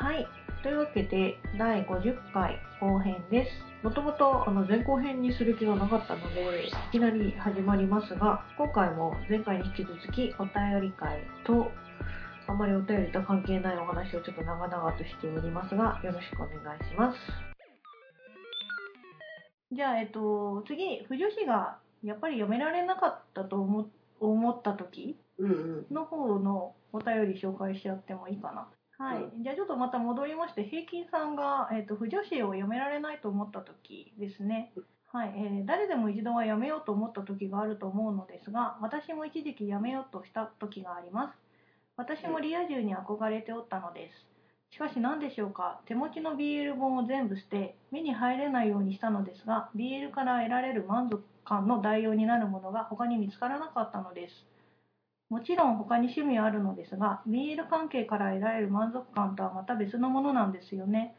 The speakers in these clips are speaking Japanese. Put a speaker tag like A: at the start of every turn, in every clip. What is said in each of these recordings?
A: はい。というわけで、第50回後編です。もともとあの前後編にする気がなかったので、いきなり始まりますが、今回も前回に引き続きお便り会と、あまりお便りと関係ないお話をちょっと長々としておりますが、よろしくお願いします。じゃあ、えっと、次、不女子がやっぱり読められなかったと思思った時。の方のお便り紹介しちゃってもいいかな。はい。
B: う
A: じゃあちょっとまた戻りまして、平均さんが、えっ、と、不女子を読められないと思った時ですね。はい、えー誰でも一度はやめようと思った時があると思うのですが、私も一時期やめようとした時があります。私もリア充に憧れておったのです。しかし何でしょうか、手持ちの BL 本を全部捨て、目に入れないようにしたのですが、BL から得られる満足感の代用になるものが他に見つからなかったのです。もちろん他に趣味はあるのですが、BL 関係から得られる満足感とはまた別のものなんですよね。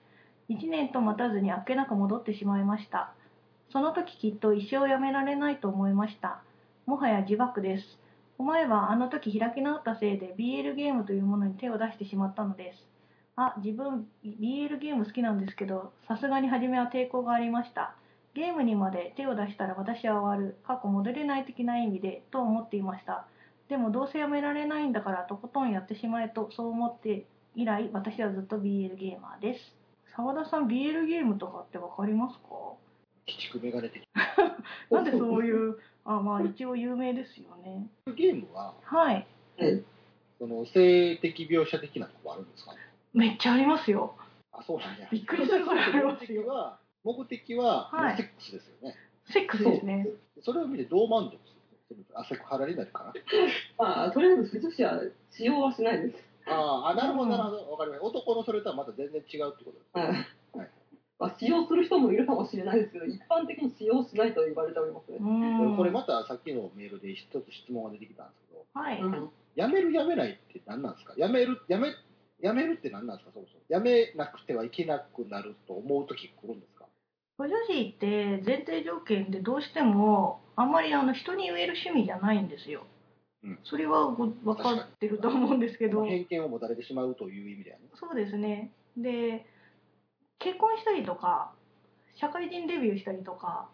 A: 1年と待たずにあっけなく戻ってしまいました。その時きっと一生やめられないと思いました。もはや自爆です。思えばあの時開き直ったせいで BL ゲームというものに手を出してしまったのです。あ、自分 BL ゲーム好きなんですけど、さすがに初めは抵抗がありました。ゲームにまで手を出したら私は終わる、過去戻れない的な意味で、と思っていました。でもどうせやめられないんだからとことんやってしまえとそう思って以来私はずっと BL ゲーマーです澤田さん BL ゲームとかってわかりますか？
C: 鬼畜メガネ的
A: なんでそういうあまあ一応有名ですよね
C: ゲームは、
A: はい
B: はい。
C: その性的描写的なとこあるんですか
A: めっちゃありますよ
C: あ、そうなんや。
A: びっくりするぐらいあり
C: 目
A: ますよ
C: 的は、目的は、
A: はい
C: セックスですよね。
A: セックスですね
C: それを見てどう満足するあ、セクハラになるかな。
B: まあ、とりあえず、不女子は使用はしないです。
C: あーあ、なるほど、なるほど。わかりました。男のそれとはまた全然違うってことですね。
B: はい。
C: はい
B: まあ、使用する人もいるかもしれないですけど、一般的に使用しないと言われておりますね
C: これまたさっきのメールで一つ質問が出てきたんですけど、
A: はい、
B: うん。
C: やめるやめないって何なんですか？やめる、やめ、やめるって何なんですかそもそも？やめなくてはいけなくなると思うとき来るんですか？
A: 不女子って前提条件でどうしてもあんまりあの人に言える趣味じゃないんですよ、
C: うん
A: それはご分かってると思うんですけど
C: 偏見を持たれてしまうという意味ではね。
A: そうですね。で、結婚したりとか、社会人デビューしたりとか、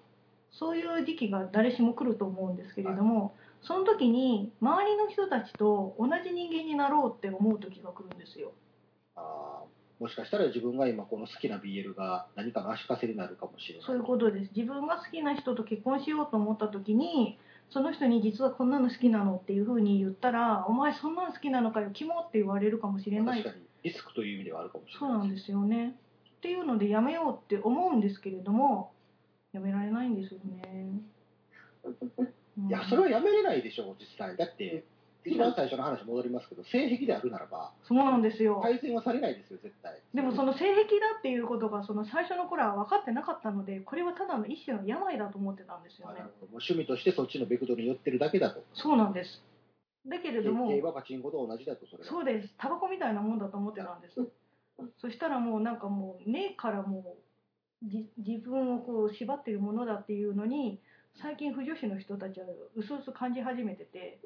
A: そういう時期が誰しも来ると思うんですけれども、その時に周りの人たちと同じ人間になろうって思う時が来るんですよ。
C: あーもしかしたら自分が今この好きな BL が何かの足かせになるかもしれない。
A: そういうことです。自分が好きな人と結婚しようと思った時に、その人に実はこんなの好きなのっていう風に言ったら、お前そんなの好きなのかよ、キモって言われるかもしれない
C: 確かにリスクという意味ではあるかもしれ
A: そう
C: ない。
A: なんですよね。っていうのでやめようって思うんですけれども、やめられないんですよね。うん
C: いや、それはやめれないでしょう、実際。だって、一番最初の話戻りますけど、性癖であるならば、
A: そうなんですよ。
C: 改善はされないですよ、絶対。
A: でもその性癖だっていうことがその最初の頃は分かってなかったので、これはただの一種の病だと思ってたんですよね
C: 趣味としてそっちのベクトルに寄ってるだけだと。
A: そうなんです。だけれども、
C: 競馬パチンコと同じだと、それは。
A: そうです。タバコみたいなもんだと思ってたんです。そしたらもうなんかもう根からもうじ自分をこう縛っているものだっていうのに最近不女子の人たちはうすうす感じ始めてて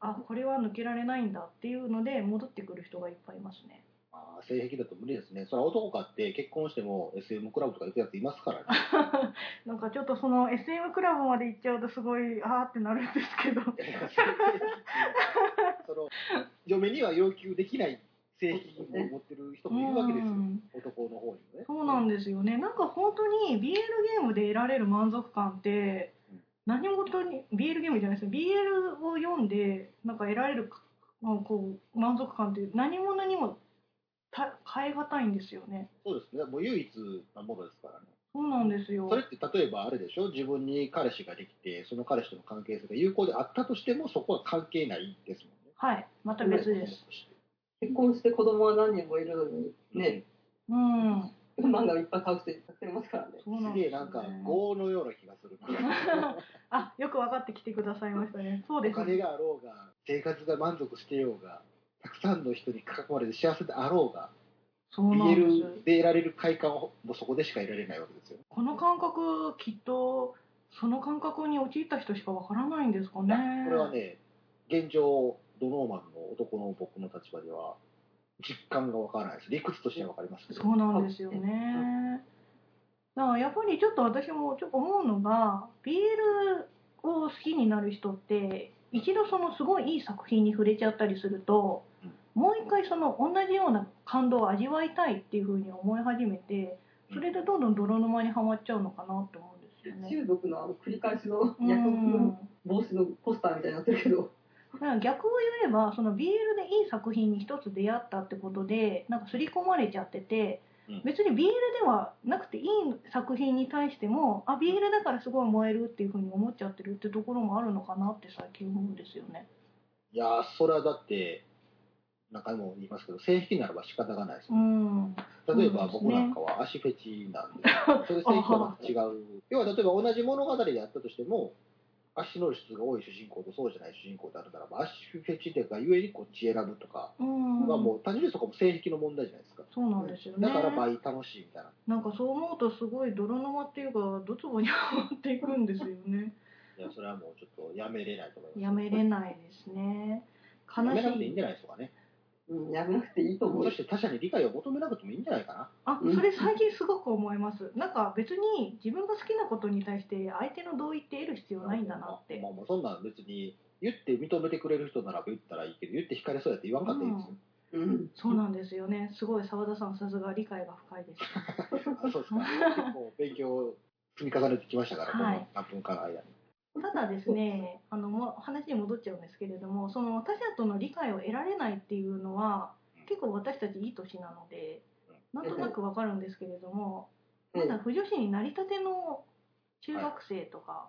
A: あこれは抜けられないんだっていうので戻ってくる人がいっぱいいますね。
C: あー性癖だと無理ですね。それは男かって結婚しても SM クラブとか行くやついますからね。
A: なんかちょっとその SM クラブまで行っちゃうとすごいあーってなるんですけど
C: その嫁には要求できない性癖を持ってる人もいるわけですよ
A: うん。
C: 男の方にもね。
A: そうなんですよね。なんか本当に BL ゲームで得られる満足感って
C: うん
A: 何事に BL ゲームじゃないですね BL を読んでなんか得られるまあこう満足感って何者にもた変え難いんですよね。
C: そうですね。もう唯一なものですからね。
A: そうなんですよ
C: そ。れって例えばあれでしょ？自分に彼氏ができて、その彼氏との関係性が有効であったとしても、そこは関係ないですもんね。
A: はい、また別です。
B: 結婚して子供は何人もいるのに、ね、
A: うん。
B: 漫画いっぱい買う人いっぱいいますからね。
A: そうな
C: す
A: んです
C: げえなんか、業のような気がするな。
A: あ、よく分かってきてくださいましたね。そう
C: お
A: ですね。
C: 金があろうが、生活が満足してようが、たくさんの人に囲まれて幸せであろうが、
A: そうなんです。
C: BL で得られる快感をもうそこでしか得られないわけですよ。
A: この感覚きっとその感覚に陥った人しかわからないんですかね。
C: これはね、現状、ドノーマンの男の僕の立場では、実感がわからないです。理屈としてはわかりますけど。
A: そうなんですよね。だからやっぱりちょっと私もちょっと思うのが BL を好きになる人って一度そのすごいいい作品に触れちゃったりすると、
C: うん
A: もう一回その同じような感動を味わいたいっていうふうに思い始めてそれでどんどん泥沼にはまっちゃうのかなって思うんですよね。
B: 中毒のあの繰り返しの
A: う
B: 約束
A: ん
B: の帽子のポスターみたいになってるけど、
A: だから逆を言えばその BL でいい作品に一つ出会ったってことでなんか刷り込まれちゃってて、
C: うん
A: 別に BL ではなくていい作品に対してもあ BL だからすごい燃えるっていうふうに思っちゃってるってところもあるのかなって最近思うんですよね。
C: いやー、それはだって、何回も言いますけど、性癖ならば仕方がないです
A: う。ん
C: 例えば僕なんかは足フェチなんで、それ性癖とは違う。要は例えば同じ物語であったとしても、足の露出が多い主人公とそうじゃない主人公であるならば、足フェチでがゆえにこっち選ぶとか
A: うん
C: はもう単純にそこも性癖の問題じゃないですか。
A: そうなんですよね。
C: だから倍楽しいみたいな。
A: なんかそう思うとすごい泥沼っていうかドツボにはまっていくんですよね。
C: いや、それはもうちょっとやめれないと思います。
A: やめれないですね。悲
C: やめ
A: しい
C: なくていいんじ。ゃないですかね。
B: うん、やめなくていいと思う
C: そ。して他者に理解を求めなくてもいいんじゃないかな。
A: あ、それ最近すごく思います。なんか別に自分が好きなことに対して相手の同意って得る必要ないんだなって。
C: まあ、もうそんなん別に言って認めてくれる人ならば言ったらいいけど、言って惹かれそうやって言わんかったらいいですよ。
B: うん。
A: そうなんですよね。すごい澤田さんさすが理解が深いです。
C: あ そうですか。結構勉強を積み重ねてきましたから、
A: はい
C: この何分間の間に。
A: ただですね、あの話に戻っちゃうんですけれども、その他者との理解を得られないっていうのは結構私たちいい年なので、なんとなくわかるんですけれども、まだ不女子になりたての中学生とか。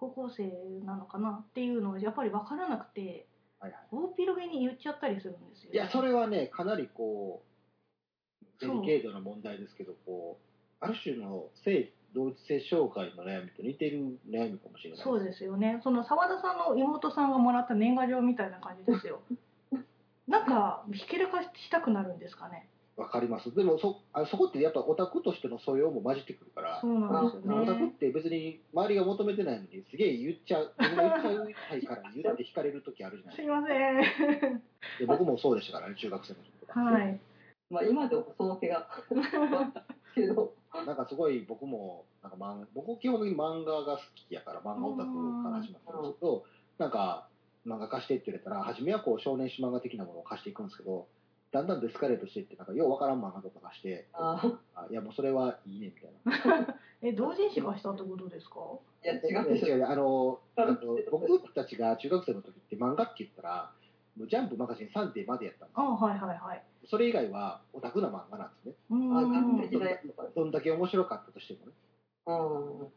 A: 高校生なのかなっていうのはやっぱりわからなくて、大広げに言っちゃったりするんですよ、
C: いや、それはね、かなりこう、デリケートな問題ですけど、こう、ある種の性同一性障害の悩みと似てる悩みかもしれない。
A: そうですよね。その澤田さんの妹さんがもらった年賀状みたいな感じですよ。なんかひけらかしたくなるんですかね。
C: わかります。でもそ、あそこってやっぱオタクとしての素養も混じってくるから、
A: そうなんですよ
C: オタクっ
A: ね。
C: て別に周りが求めてないのにすげえ言っちゃう、自分が言っちゃうたいから言って惹かれる時あるじゃないです
A: すいません。
C: か。で僕もそうでしたからね、中学生の時とか。
A: はい。
B: まあ今でもその気が。けど、
C: なんかすごい僕も、なんか漫僕基本的に漫画が好きやから、漫画オタクから始まったんですけど、なんか漫画貸してって言われたら、初めはこう少年誌漫画的なものを貸していくんですけど、だんだんデスカレートしていって、なんかようわからん漫画とか貸して、
B: あ
C: あいやもうそれはいいねみたいな。
A: え、同人誌化したってことですか？
B: いや違う。
C: 違うあの
B: あ
C: あの僕たちが中学生の時って漫画って言ったら、ジャンプマガジンサンデーまでやったんです
A: あはいはいはい。
C: それ以外はオタクな漫画なんですね。
B: あ、
A: ん
B: 完璧な。
C: どんだけ面白かったとしてもね。
B: うん。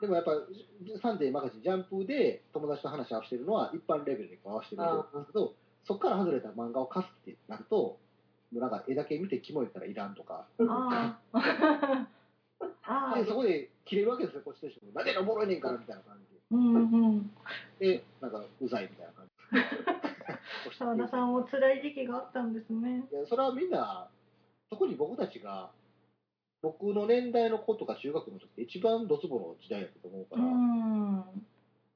C: でもやっぱ、サンデーマガジン、ジャンプで友達と話を合わせてるのは一般レベルで合わせてるんですけど、そこから外れた漫画を貸すってなると、なんか絵だけ見てキモいからいらんとか、
A: あーあ
C: でそ
A: ー。
C: こで切れるわけですよ、こっちとしても。なんでおもろいねんからみたいな感じ
A: うんうん。
C: で。で、なんかうざいみたいな感じ。
A: 澤田さんも辛い時期があったんですね。
C: いやそれはみんな、特に僕たちが、僕の年代の子とか中学の時って一番ドツボの時代だったと思うか
A: う
C: ら、
A: ん。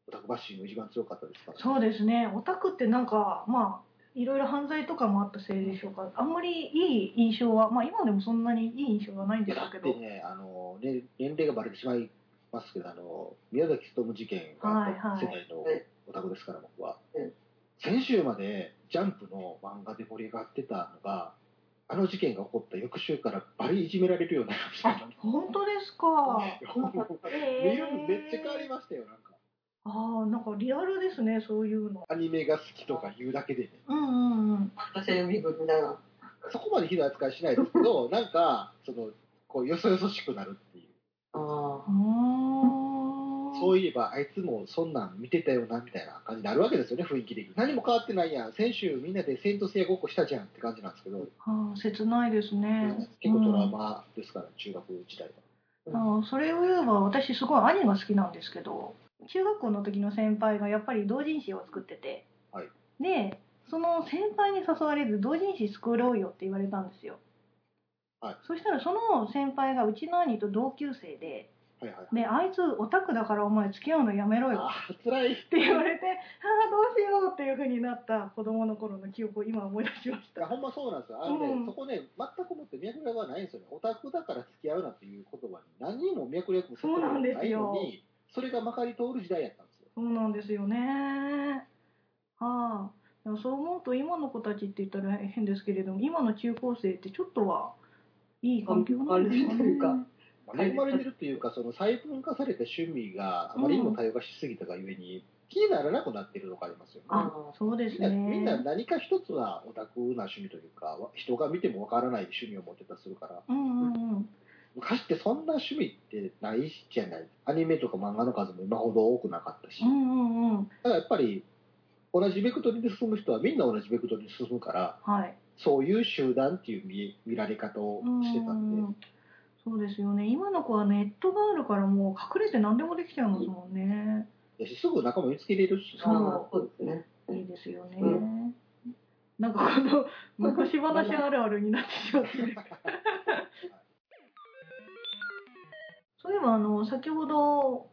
C: オタクバッシング一番強かったですから、
A: そうですね。オタクってなんか、まあ、いろいろ犯罪とかもあったせいでしょうか。あんまりいい印象は、まあ今でもそんなにいい印象はないんでしょ
C: だ
A: うけど。
C: ってね、あのね年齢がバレてしまいますけど、あの宮崎勉事件があった世代のオタクですから、僕は
B: うん。
C: 先週までジャンプの漫画で盛り上がってたのが、あの事件が起こった翌週からバリいじめられるようになりました
A: あ、本当ですか？
C: 見るのめっちゃ変わりましたよ、なんか。
A: ああ、なんかリアルですね、そういうの。
C: アニメが好きとか言うだけでね。
A: うんうんうん。
B: 私は読み軍みたいな。
C: そこまでひどい扱いしないですけど、なんか、その、こう、よそよそしくなるっていう。
B: あ
A: うーん。
C: そういえば、あいつもそんなん見てたよな、みたいな感じになるわけですよね、雰囲気的に。何も変わってないやん。先週みんなでセイントセイヤごっこしたじゃんって感じなんですけど、
A: ああ、切ないですね。
C: 結構トラウマですから、中学時代は。
A: ああそれを言えば私すごい兄が好きなんですけど中学校の時の先輩がやっぱり同人誌を作ってて、
C: はい
A: でその先輩に誘われず同人誌作ろうよって言われたんですよ、
C: はい
A: そしたらその先輩がうちの兄と同級生で
C: はいはいはい。
A: であいつオタクだからお前付き合うのやめろよ
C: あー、辛い。
A: って言われて、ああ、どうしようっていう風になった子供の頃の記憶を今思い出しまし
C: いや、
A: た。
C: ほんまそうなんですよ。あのね、
A: うん
C: そこね、全くもって脈絡はないんですよね。オタクだから付き合うなっていう言葉に何にも脈絡も
A: そうなんです
C: ない
A: よ
C: のに、それがまかり通る時代やったんですよ。
A: そうなんですよね。はあ。でもそう思うと今の子たちって言ったら変ですけれども、今の中高生ってちょっとはいい環境なんですかね。
B: というか
C: まあ恵まれてるっていうか、その細分化された趣味があまりにも多様化しすぎたがゆえに、気にならなくなってるのがありますよね。
A: あ、そうです
C: みんなみんな
A: ね。
C: 何か一つはオタクな趣味というか、人が見てもわからない趣味を持ってたりするから、
A: うんうんうん。
C: 昔ってそんな趣味ってないじゃない。アニメとか漫画の数も今ほど多くなかったし。
A: うんうんうん。
C: だからやっぱり、同じベクトルで進む人はみんな同じベクトルに進むから、
A: はい。
C: そういう集団っていう見見られ方をしてたんで、
A: うんそうですよね。今の子はネットがあるからもう隠れて何でもできちゃいますもんね。
C: やしすぐ仲間見つけれるし、
A: そう
B: そうですね。
A: いいですよね。
B: う
A: なんかこの昔話あるあるになってしまってる。そういえばあの先ほど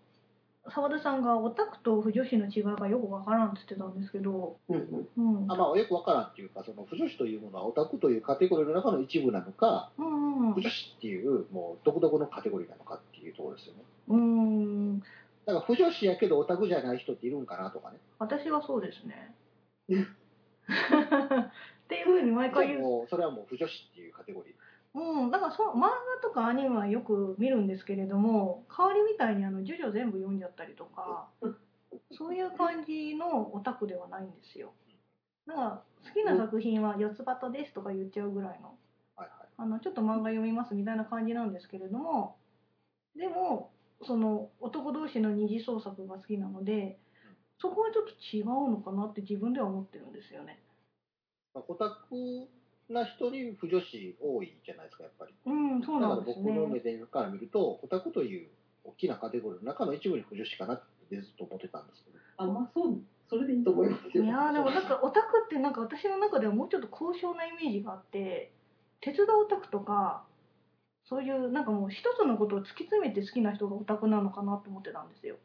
A: 澤田さんがオタクと腐女子の違いがよくわからんって言ってたんですけど、
B: うんうん。
A: うん、
C: あまあ、よくわからんっていうか、その、不女子というものはオタクというカテゴリーの中の一部なのか、
A: うんうん
C: 不女子っていう、もう、独特のカテゴリーなのかっていうところですよね。
A: うん、
C: だから、不女子やけどオタクじゃない人っているんかなとかね。
A: 私はそうですね。っていうふうに毎回言う。
C: もう、それはもう不女子っていうカテゴリー。
A: うん、だからそう漫画とかアニメはよく見るんですけれども代わりみたいにあのジョジョ全部読んじゃったりとかそういう感じのオタクではないんですよ。だから好きな作品は「四つ葉とです」とか言っちゃうぐらいの
C: はいはい。
A: あのちょっと漫画読みますみたいな感じなんですけれどもでもその男同士の二次創作が好きなのでそこはちょっと違うのかなって自分では思ってるんですよね。
C: まあオタクな人に不女子多いじゃないですか、やっぱり。
A: うんそう
C: だから
A: なんです
C: 僕の目
A: ね
C: でから見ると、オタクという大きなカテゴリーの中の一部に不女子かなってずっと思ってたんですけど。
B: あ、まあそう、それでいいと思いますよ。
A: いやーでもなんかオタクってなんか私の中ではもうちょっと高尚なイメージがあって鉄道オタクとかそういうなんかもう一つのことを突き詰めて好きな人がオタクなのかなと思ってたんですよ。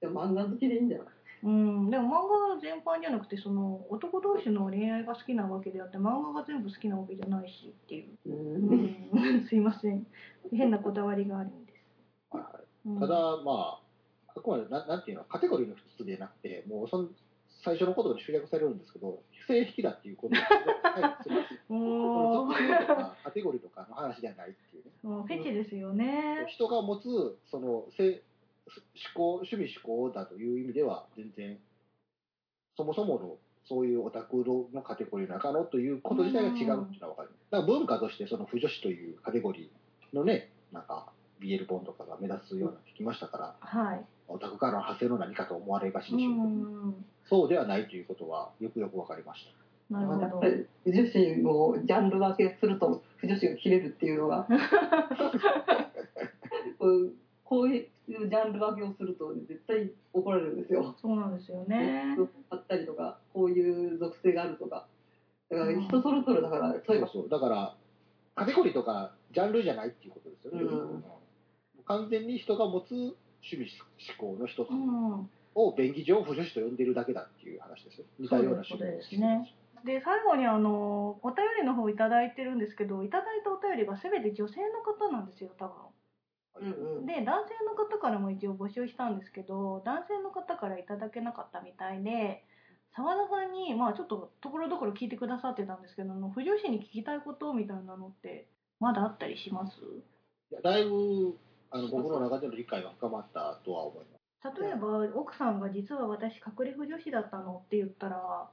B: じゃあ漫画好きでいいんじゃない？
A: うん、でも漫画全般じゃなくてその男同士の恋愛が好きなわけであって漫画が全部好きなわけじゃないしっていう、
B: う。
A: うんん、すいません変なこだわりがあるんです。
C: はいはい
A: うん
C: ただ、まあ、あくまでな、なんていうの、カテゴリーの一つでなくて、もうその最初の言葉に集約されるんですけど、性癖だっていうことはい、すみません。この
A: おー
C: 属性とかカテゴリーとかの話ではないっていうね。
A: もうフェチですよね。
C: 人が持つ、その、性、思考、趣味思考だという意味では、全然、そもそもの、そういうオタクのカテゴリーの中のということ自体が違うっていうのは分かる。だから文化として、その、不女子というカテゴリーのね、なんか、BL 本とかが目立つようになってきましたから、
A: はい。
C: オタクからの派生の何かと思われがち
A: う
C: でしょうけど、
A: ん、
C: そうではないということは、よくよく分かりました。
A: なるほど
B: やっぱ。り不女子をジャンル分けすると不女子が切れるっていうのが こういうジャンル分けをすると絶対怒られるんですよ。
A: そうなんですよね。
B: あったりとかこういう属性があるとかだから人それぞれだから例えば
C: そうそう。だから、カテゴリーとかジャンルじゃないっていうことですよね。
B: うん
C: 完全に人が持つ趣味思考の一つ
A: うん。
C: を便宜上不女子と呼んでるだけだっていう話ですよ。似たような趣味
A: ですねで最後にあのお便りの方いただいてるんですけどいただいたお便りが全て女性の方なんですよ多
B: うんうん。
A: 分で男性の方からも一応募集したんですけど男性の方からいただけなかったみたいで澤田さんにまあちょっとところどころ聞いてくださってたんですけどあの不女子に聞きたいことみたいなのってまだあったりします？
C: いやだいぶあの僕の中での理解は深まったとは思います。
A: 例えば奥さんが実は私隠れ不女子だったのって言ったら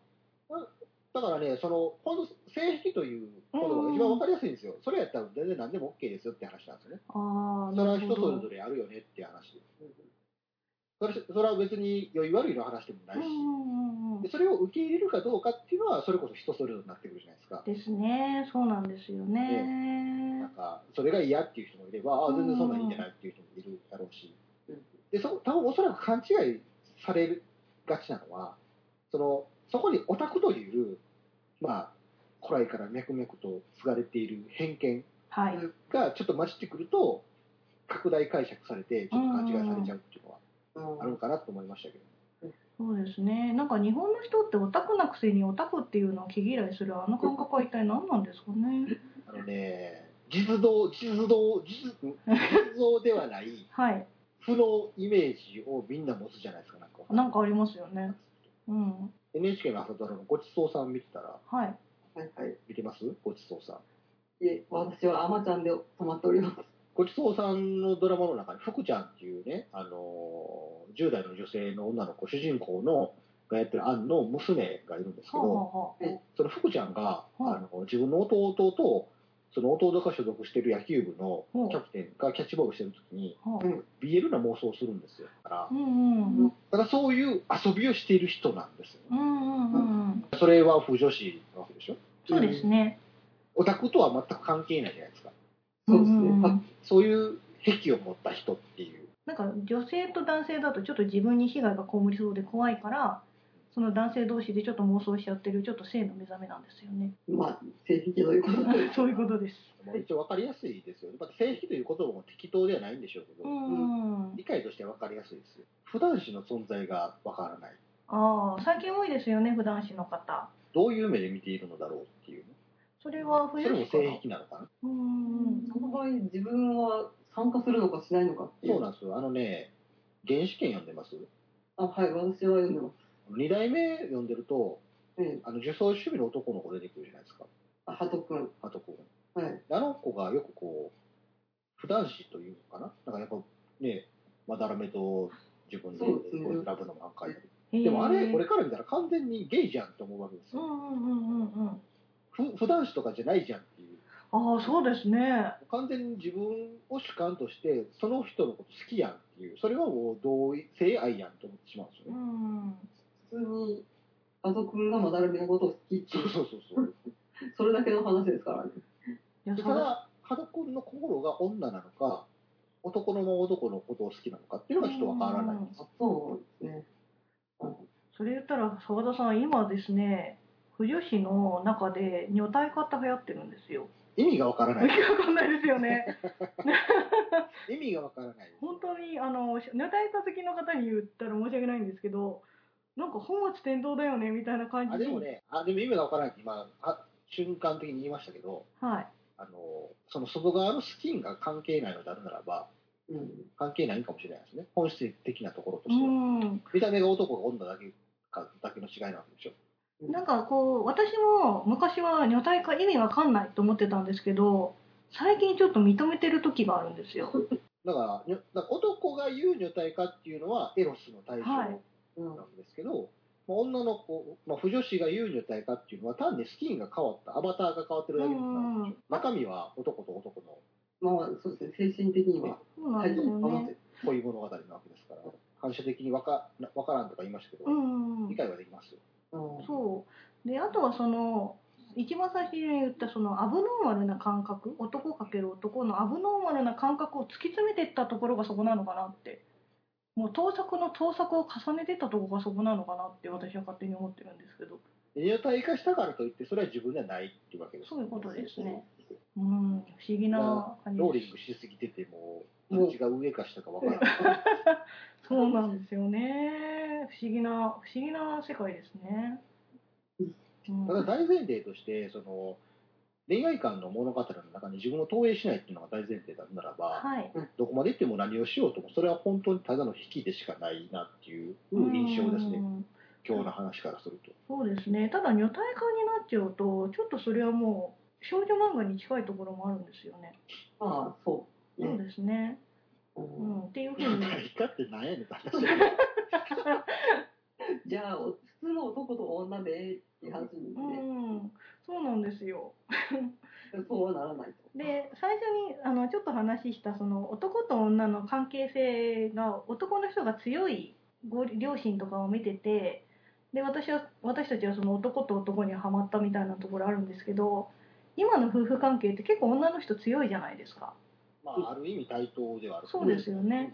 C: だからね、その、本当性癖という言葉が一番わかりやすいんですよ。それやったら全然何でも OK ですよって話なんですよね。
A: ああ
C: それは人それぞれあるよねって話です。それそれは別に良い悪いの話でもないし、でそれを受け入れるかどうかっていうのは、それこそ人それぞれになってくるじゃないですか。
A: ですねそうなんですよね
C: なんか、それが嫌っていう人もいれば、ああ、全然そんなんいいんじゃないっていう人もいるだろうし
B: うん。
C: で、そ、多分おそらく勘違いされがちなのは、その、そこにオタクという、まあ、古来から脈々と継がれている偏見
A: はい
C: がちょっと混じってくると、拡大解釈されてちょっと勘違いされちゃうっていうのは
B: うん
C: あるかなと思いましたけど、
A: そうですね。なんか日本の人ってオタクなくせにオタクっていうのを毛嫌いするあの感覚は一体何なんですかね。
C: あのね実像実像実実像ではない
A: はい。
C: 負のイメージをみんな持つじゃないですかなんか
A: なんかありますよね。うん。
C: NHK の朝ドラのごちそうさん見てたら
A: はい。
B: はいはい。
C: 見てます？ごちそうさん
B: いえ、私はアマちゃんで止まっております。
C: ごちそうさんのドラマの中に福ちゃんっていうね、あのー10代の女性の女の子主人公のがやってるアンの娘がいるんですけ
A: はあ、
C: ど、
A: はあはあ、
C: その福ちゃんが、
A: はい
C: あの自分の弟とその弟が所属してる野球部のキャプテンがキャッチボールしてる時に
A: はあ
B: うん。
C: BL な妄想をするんですよだから。
A: うんうんうん。
C: ただそういう遊びをしている人なんですよ。それは不女子なわけでしょ？
A: そうですね。
C: オタクとは全く関係ないじゃないですか。
B: そうですね。
C: そういう癖を持った人っていう。
A: なんか女性と男性だとちょっと自分に被害が被りそうで怖いから、その男性同士でちょっと妄想しちゃってるちょっと性の目覚めなんですよね。
B: まあ、性癖ということで。
A: そういうことです。
C: まあ一応分かりやすいですよね。また性癖という言葉も適当ではないんでしょうけど、
A: うん。
C: 理解としては分かりやすいですよ。普段子の存在が分からない。
A: ああ、最近多いですよね、普段子の方。
C: どういう目で見ているのだろうっていうね。
A: それは
C: それも性癖なのかな。
A: うんうん
B: その場合、自分は参加するのかしないのかっていう。
C: そうなんですよ。あのね、原始圏読んでます？
B: あ、はい、私は読んでます。
C: 二代目読んでると、
B: ええ、
C: あの、女装趣味の男の子出てくるじゃないですか。
B: あ、ハト君。
C: あとこ
B: はい。
C: う。あの子がよくこう、普段子というのかな？なんかやっぱね、まだらめと自分で
B: そうですね
C: こうラブの漫画描いたり。
A: へえ
C: でもあれ、俺から見たら完全にゲイじゃんって思うわけですよ。
A: うんうんうんうんうん。
C: ふ普段子とかじゃないじゃんっていう。
A: ああ、そうですね。
C: 完全に自分を主観として、その人のこと好きやんっていう、それはもう同意、性愛やんと思ってしまうんですよ
A: う
C: ね。
B: 通に、ハト君がまだらめのことを好きって
C: そうそうそうそう。
B: それだけの話ですからね。
A: いや、
C: で
A: それ
C: ただ、肌君の心が女なのか、男の男のことを好きなのかっていうのがちょっとわからないんです。
B: あそうですね。
A: それ言ったら澤田さん今ですね不女子の中で女体化って流行ってるんですよ
C: 意味がわからな
A: 意味
C: い。
A: わかんないですよね
C: 意味がわからない。
A: 本当にあの女体化好きの方に言ったら申し訳ないんですけどなんか本末転倒だよねみたいな感じ
C: あ、でもね、あ、でも意味がわからないって今、あ瞬間的に言いましたけど、
A: はい
C: あの、その外側のスキンが関係ないのであるならば、
B: うん。
C: 関係ないかもしれないですね。本質的なところと
A: う
C: しては。
A: ん
C: 見た目が男が女だけかだけの違いなわけでしょ。
A: なんかこう私も昔は女体化意味わかんないと思ってたんですけど最近ちょっと認めてる時があるんですよ
C: だから、から男が言う女体化っていうのはエロスの対象
A: は
C: ないん。
B: うん。
C: ですけど、まあ女の子、まあ、不女子が言う女体化っていうのは単にスキンが変わった、アバターが変わってるだけなんですよ。中身は男と男の。
B: まあ、そうですね。精神的には
A: そうなん
B: 体
A: ですよね
C: 物語なわけですから、反射的にわかなわからんとか言いましたけど、
A: うん
C: 理解はできますよ。
B: うん。
A: そう。であとはその一番最初に言ったそのアブノーマルな感覚男かける男のアブノーマルな感覚を突き詰めていったところがそこなのかなってもう盗作の盗作を重ねてたところがそこなのかなって私は勝手に思ってるんですけど。
C: 女体化したからといって、それは自分ではないっていうわけです。
A: そういうことですね。うん。不思議な感じ
C: ローリングしすぎてても、どっちが上か下かわからない。
A: そうなんですよね。不思議な不思議な世界ですね、うん。
C: ただ大前提として、その、恋愛観の物語の中に自分を投影しないっていうのが大前提だならば、
A: はい
C: どこまで行っても何をしようとも、それは本当にただの引きでしかないなっていう印象ですね
A: う。ん
C: 今日の話からすると。
A: そうですね。ただ女体化になっちゃうと、ちょっとそれはもう少女漫画に近いところもあるんですよね。
B: まあ、そう。
A: そうですね。
B: う
A: うんん、っていうふうに。
C: 女体化って何やねんって話だ
B: じゃあ、お普通の男と女でええっていう話に
A: う
B: ね、
A: ん、そうなんですよ。
B: そうはならないと。
A: で、最初にあのちょっと話したその男と女の関係性が男の人が強いご両親とかを見てて、で私は私たちはその男と男にはハマったみたいなところあるんですけど、今の夫婦関係って結構女の人強いじゃないですか。
C: まあ、ある意味対等ではある
A: そうですよね。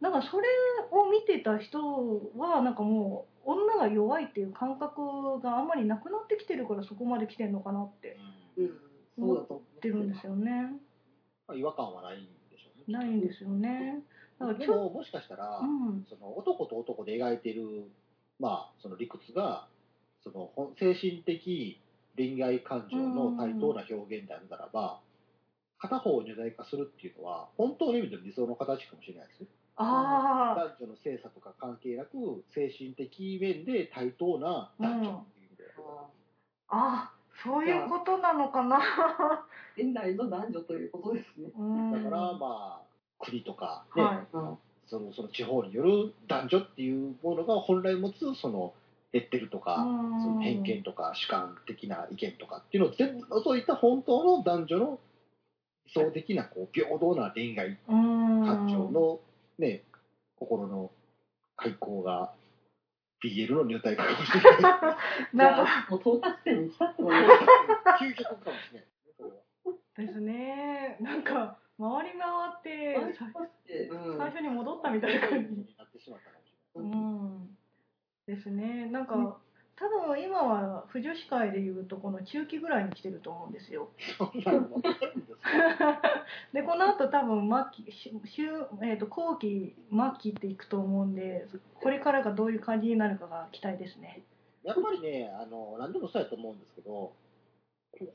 A: だからそれを見てた人はなんかもう女が弱いっていう感覚があんまりなくなってきてるからそこまで来てるのかなって
B: 思
A: 言ってるんですよね。
C: まあ、違和感はないんでしょうね。
A: ないんですよね。だから
C: でも、もしかしたら、
A: うん。
C: その男と男で描いてる、まあ、その理屈が、その精神的恋愛感情の対等な表現であるならば、片方を女体化するっていうのは、本当の意味での理想の形かもしれないですね。
A: ああ、
C: 男女の性差とか関係なく、精神的面で対等な男女っていう意味で。
A: あそういうことなのかな。
B: 現代の男女ということですね。
A: うん。
C: だから、まあ、国とか、ね
A: は
B: うん
C: そのその地方による男女っていうものが本来持つそのレッテルとか、
A: うん
C: その偏見とか主観的な意見とかっていうのを全部除いた本当の男女の理想的なこう平等な恋愛
A: い。うん。
C: 感情の、ね、心の開口が BL の入隊かもしれない。
A: なんか
B: もう到達点に来たってことで
C: 究極かもしれない ですね。
A: なんか回り回って最初に戻ったみたいな感じ。
C: になってしまったかもし
A: う
C: れない。
A: ん。ですね。なんか、
B: うん
A: 多分今は不女子会でいうとこの中期ぐらいに来てると思うんですよ。
C: で
A: この後多分末期し週えー、と後期末期っていくと思うんでこれからがどういう感じになるかが期待ですね。
C: やっぱりね、あの、何でもそうやと思うんですけど、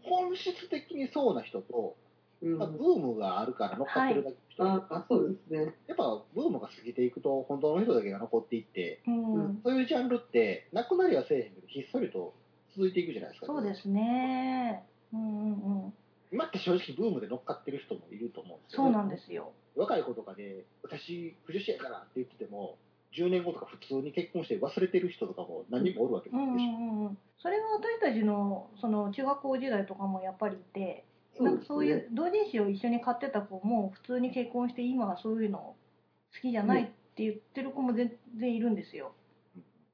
C: 本質的にそうな人と、
B: うん
C: まあ、ブームがあるから乗っかってるだけの人と、
B: ああ、そうですね。
C: やっぱブームが過ぎていくと、本当の人だけが残っていって、
A: うん、
B: うん
C: そういうジャンルって、なくなりはせえへんけど、ひっそりと続いていくじゃないですか。
A: そうですね。うんうんうん。
C: 今って正直ブームで乗っかってる人もいると思うんですよ、
A: そうなんですよ。
C: 若い子とかで、私、不女子やからって言ってても、10年後とか普通に結婚して忘れてる人とかも何人もおるわけで
A: うんうん
C: すよ。
A: うんうん。それが私たちのその中学校時代とかもやっぱりいて、なんかそういう同人誌を一緒に買ってた子も普通に結婚して今はそういうの好きじゃないって言ってる子も全然いるんですよ。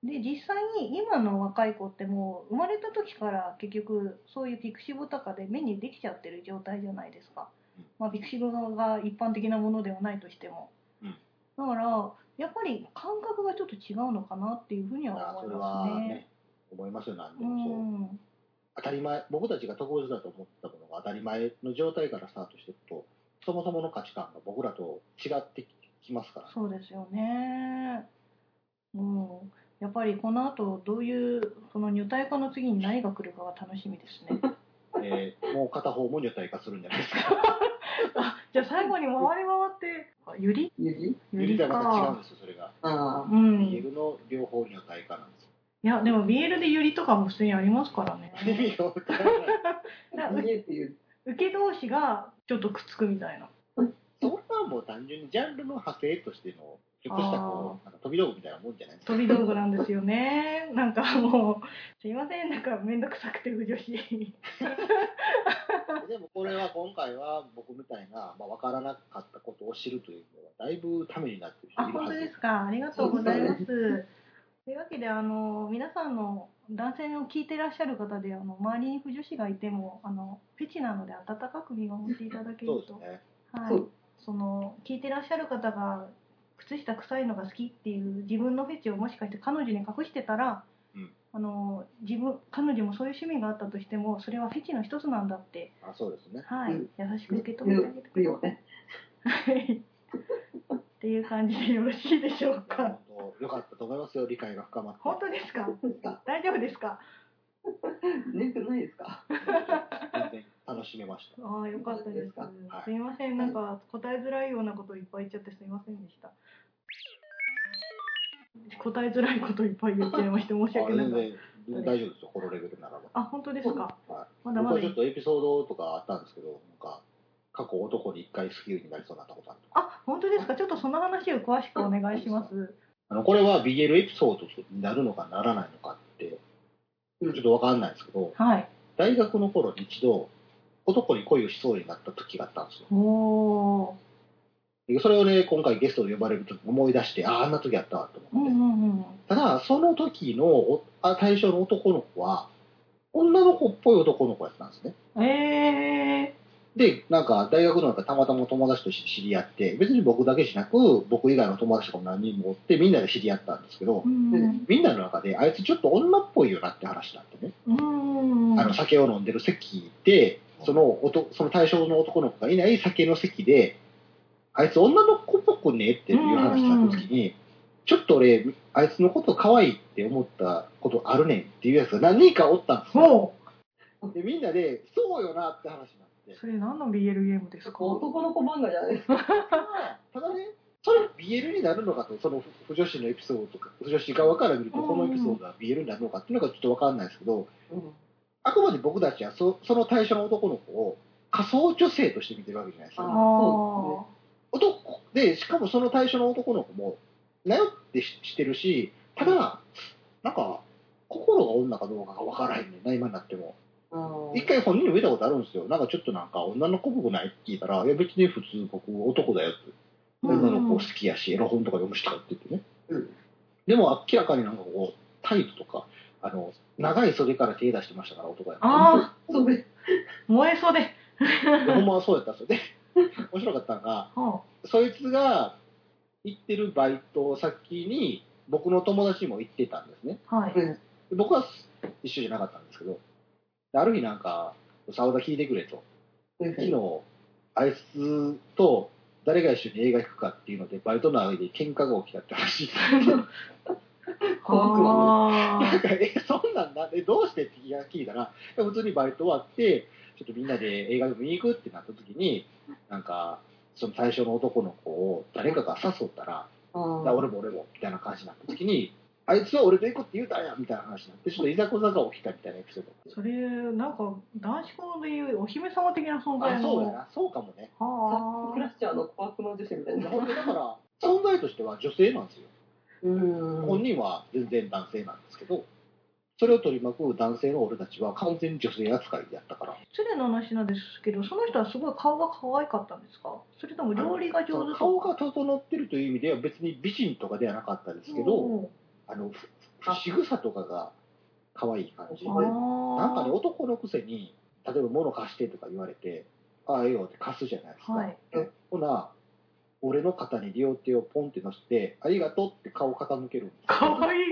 A: で実際に今の若い子ってもう生まれた時から結局そういうピクシブとかで目にできちゃってる状態じゃないですか。
C: うん、
A: まあ、ピクシブが一般的なものではないとしても、
C: うん。
A: だからやっぱり感覚がちょっと違うのかなっていうふうには思いま
C: は
A: すね。
C: ね、思いますよ、何で
A: う
C: もそう。
A: ん
C: 当たり前、僕たちが特別だと思ったものが当たり前の状態からスタートしていくと、そもそもの価値観が僕らと違ってきますから、
A: そうですよね。うん、やっぱりこの後どういうその女体化の次に何が来るかが楽しみですね。
C: えーもう片方も女体化するんじゃないですか。
A: あじゃあ最後に回り回ってあゆり
B: ゆり
A: ゆり
C: ゆりとはまた違うん
A: か。
C: ですよ、それが。
B: あ
A: うん。い
C: BL の両方女体化なんですよ。
A: やでも BL でゆりとかも普通にありますからね。受け同士がちょっとくっつくみたいな。
C: それはもう単純にジャンルの派生としての、ちょっとしたこう、飛び道具みたいなもんじゃないですか。
A: 飛び道具なんですよね。なんかもうすいませんなんかめんどくさくて不女子。
C: でもこれは今回は僕みたいな、まあ、分からなかったことを知るというのは、だいぶためになってる人
A: あ本当ですか。ありがとうございます。というわけであの皆さんの男性の聞いてらっしゃる方であの周りに不女子がいてもあのフェチなので温かく見守っていただけると、
C: ね。
A: はい。
B: そ
A: の聞いてらっしゃる方が靴下臭いのが好きっていう自分のフェチをもしかして彼女に隠してたら、
C: うん。
A: あの自分彼女もそういう趣味があったとしてもそれはフェチの一つなんだって、
C: あそうですね。
A: はい。
B: うん。
A: 優しく受け止めてあげてくださいっていう感じでよろしいでしょうか？
C: よかったと思いますよ、理解が深まって。
A: 本当ですか？大丈夫ですか？
B: 眠くないですか？
C: 全然楽しめました。
A: ああよかったです。
B: ですか？
C: はい。
A: すいません。なんか答えづらいようなことをいっぱい言っちゃってすいませんでした。答えづらいこといっぱい言っちゃいまして申し
C: あ
A: 訳な
C: 全
A: い
C: 然大丈夫ですよ、このレベルならば。
A: あ本当ですか？
C: はい、
A: まだまだ
C: ちょっとエピソードとかあったんですけど、なんか、過去男に一回好きになりそうになったことあるとか。
A: あ本当ですか？ちょっとその話を詳しくお願いします
C: あの、これは BL エピソードになるのかならないのかって、ちょっとわかんないですけど、
A: はい
C: 大学の頃に一度、男に恋をしそうになった時があったんですよ。
A: お
C: それをね、今回ゲストで呼ばれると思い出して、ああ、あんな時あったわと
A: うんう
C: 思って。
A: んうん
C: ただ、その時の対象の男の子は、女の子っぽい男の子やったんですね。
A: え
C: で、なんか、大学の中たまたま友達と知り合って、別に僕だけじゃなく、僕以外の友達とかも何人もおって、みんなで知り合ったんですけどみんなの中で、あいつちょっと女っぽいよなって話になってね、
A: うん。
C: あの、酒を飲んでる席で、その男、その対象の男の子がいない酒の席で、あいつ女の子っぽくねっていう話になった時に、ちょっと俺、あいつのこと可愛いって思ったことあるねんっていうやつが何人かおったんですよ。
A: ほ
C: で、みんなで、そうよなって話になって
A: う。それ何の BL ゲームですか？
B: 男の子漫画じゃないですか。
C: ただね、それ BL になるのかと、その不女子のエピソードとか、不女子側から見ると、このエピソードが BL になるのかっていうのがちょっとわかんないですけど、
B: うん
C: あくまで僕たちはそその対象の男の子を仮想女性として見てるわけじゃないですか。
B: あ
A: あ
C: 男で、しかもその対象の男の子も、なよってししてるし、ただ、なんか、心が女かどうかがわからへんねんな、今になっても。一回本人にも見たことあるんですよ。なんかちょっとなんか女の子っぽくないって聞いたら、いや別に普通僕男だよって。
A: うん
C: 女の子好きやし、エロ本とか読むしとかって言ってね。
B: うん
C: でも明らかになんかこう、タイプとか、あの、長い袖から手出してましたから、男やから。
A: あ
B: そうで。
A: あ燃えそうで
C: でほんまはそうやったんですよ。で、面白かったのが、
A: は
C: そいつが行ってるバイト先に、僕の友達も行ってたんですね。
A: あはい
C: 僕は一緒じゃなかったんですけど、である日なんか、沢田聞いてくれと。昨日、あいつと誰が一緒に映画行くかっていうので、バイトの間で喧嘩が起きたって話。
B: 怖くは
A: あ
C: なんか、え、そんなんだ、え、どうしてって聞いたら、普通にバイト終わって、ちょっとみんなで映画でも見に行くってなった時に、なんか、その最初の男の子を誰かが誘ったら、俺も俺も、みたいな感じになった時に、あいつは俺と行くって言うたんや、みたいな話になって、ちょっといざこざが起きたみたいなエピソード
A: ーそれなんか男子校でいうお姫様的な存在
C: あ、
A: の
C: そうやな、そうかもね。
A: は
B: クラッシャーの琥珀の女子みたいな。
C: 本当だから、存在としては女性なんですよ。
B: うん
C: 本人は全然男性なんですけど、それを取り巻く男性の俺たちは完全に女性扱いでやったから。
A: 失礼な話なんですけどその人はすごい顔が可愛かったんですか？それとも料理が上手とか？
C: 顔が整ってるという意味では別に美人とかではなかったですけど、
A: うん
C: あの、ふ仕草とかが可愛い感じ。
A: あ
C: な
A: ー
C: んかね、男のくせに、例えば物貸してとか言われて、ああ、ええよって貸すじゃないですか。
A: はい
C: ほな、俺の肩に両手をポンって乗せて、ありがとうって顔傾けるんですよ。
A: 可愛い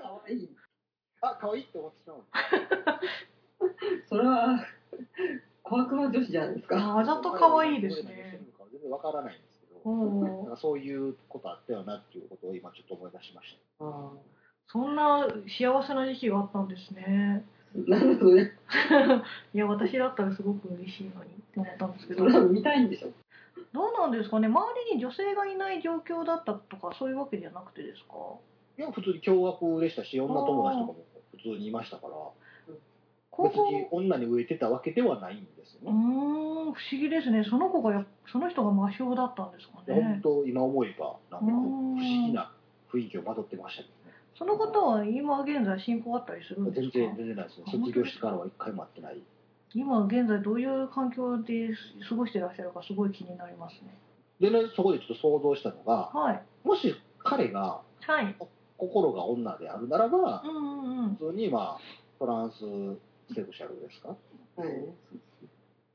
B: かわいい。
C: あ、可愛いって思ってしまう。
B: それは、琥珀の女子じゃないですか。
A: あざと可愛いですね。
C: 全然わからないんです
A: うん
C: なんかそういうことあったよなっていうことを今ちょっと思い出しまし
B: あ
A: そんな幸せな時期があったんですね。
B: ーなんでそれ、
A: いや私だったらすごく嬉しいのにって思ったんですけど。
B: それは見たいんでしょ？
A: どうなんですかね？周りに女性がいない状況だったとかそういうわけじゃなくてですか？
C: た。いや、普通に驚愕でしたし、女友達とかも普通にいましたから、別に女に植えてたわけではないんですよね。
A: ん不思議ですねその子がやその人が魔性だったんですか
C: 本
A: ね
C: 当、今思えば、なんか不
A: うん
C: 思議な雰囲気をまとってましたけ
A: その方は今現在進行あったりするん。ですか？
C: 全然、全然ないですね。卒業してからは一回も会ってない。
A: 今現在どういう環境で過ごしてらっしゃるかすごい気になりますね
C: でね、そこでちょっと想像したのが、
A: はい
C: もし彼が
A: はい
C: 心が女であるならば
A: う、んうんうん
C: 普通にまあ、トランスセクシャルですか？
B: はい。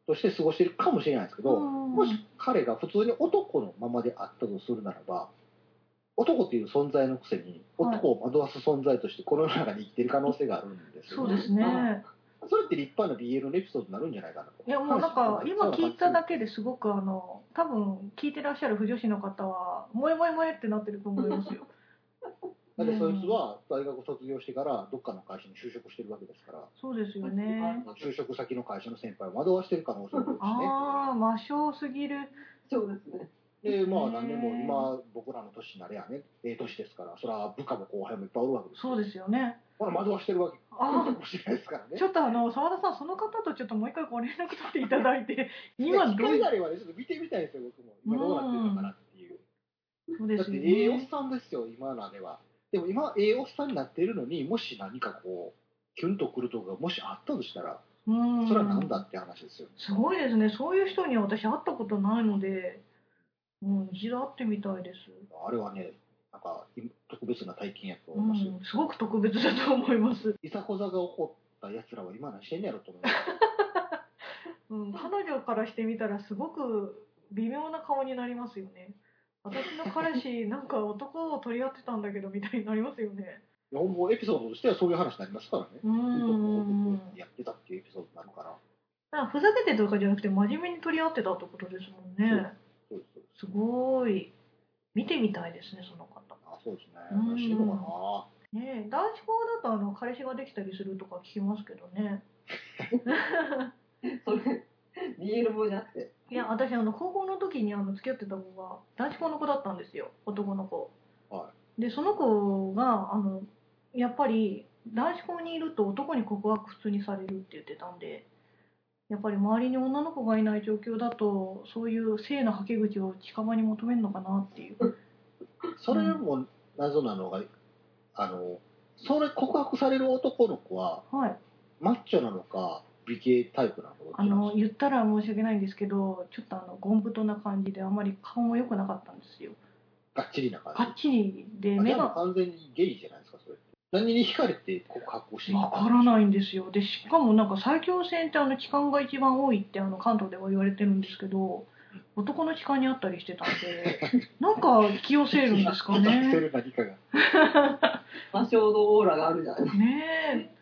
C: として過ごしてるかもしれないですけど、
A: うん
C: もし彼が普通に男のままであったとするならば、男っていう存在のくせに、
A: はい
C: 男を惑わす存在としてこの世の中に生きてる可能性があるんですよ、
A: そうですね
C: それって立派な BL のエピソードになるんじゃないかなと。
A: いやもうなんか今聞いただ
C: け。
A: けですごくあの多分聞いてらっしゃる不女子の方は萌え萌え萌えってなってると思いますよ
C: だってそいつは大学卒業してからどっかの会社に就職してるわけですから、
A: そうですよね
C: 就職先の会社の先輩を惑わしてる可能性もあるしね。
A: ああ魔性すぎる
B: そうですね。
C: で、まあ何年も今僕らの年になれやね、ええ年ですから、それは部下も後輩もいっぱいおるわけですよ。
A: そうですよね
C: ほら惑わしてるわけか
A: あ
C: もしれないですからね。
A: ちょっとあの澤田さんその方とちょっともう一回ご連絡取っていただいて 今どう
C: 機会
A: いう
C: があればね、ちょっと見てみたいですよ、僕も。今どうなってるのかなっていう。
A: そうですよ
C: だって、ええおっ
A: ね
C: さんですよ、今のでは。でも今、ええおっさんになっているのに、もし何かこう、キュンとくるとこがもしあったとしたら、
A: うん
C: それは何だって話ですよ。
A: すごいですねそういう人には私会ったことないのでうん一度会ってみたいです
C: あれはね、なんか特別な体験やと
A: う
C: 思いますよ。
A: んすごく特別だと思います
C: いざこざが起こった奴らは今何してんねやろと思います。
A: うん、彼女からしてみたらすごく微妙な顔になりますよね。私の彼氏なんか男を取り合ってたんだけどみたいになりますよね。
C: いやもうエピソードとしてはそういう話になりますからね。
A: うーん。
C: やってたっていうエピソードになるから。
A: だふざけてとかじゃなくて真面目に取り合ってたってことですもんね。
C: そ
A: すごい。見てみたいですね、その方。
C: あそうですね
A: うん。
C: らしいのか
A: ねえ、男子校だとあの彼氏ができたりするとか聞きますけどね。
B: それ、BL 本じゃなくて。
A: いや、私あの高校の時にあの付き合ってた子が男子校の子だったんですよ、男の子。
C: は
A: で、その子があのやっぱり男子校にいると男に告白普通にされるって言ってたんで、やっぱり周りに女の子がいない状況だと、そういう性のはけ口を近場に求めるのかなっていう。
C: な。それも謎なのが、あの、それ告白される男の子は、
A: はい。
C: マッチョなのか、美形タイプなの？
A: あの言ったら申し訳ないんですけど、ちょっとあのゴン太な感じであんまり顔も良くなかったんですよ。
C: かがっちりな感じ？
A: がっちりで目が
C: 完全にゲイじゃないですか、それ。何に惹かれて告白をして？
A: わからないんですよ。でしかもなんか最強戦ってあの痴漢が一番多いってあの関東では言われてるんですけど、男の痴漢にあったりしてたんで、なんか引き寄せるんですか
C: 引き寄せ
A: ね。
C: る何かが。
B: 魔性のオーラがあるじゃないですか。
A: ねえ、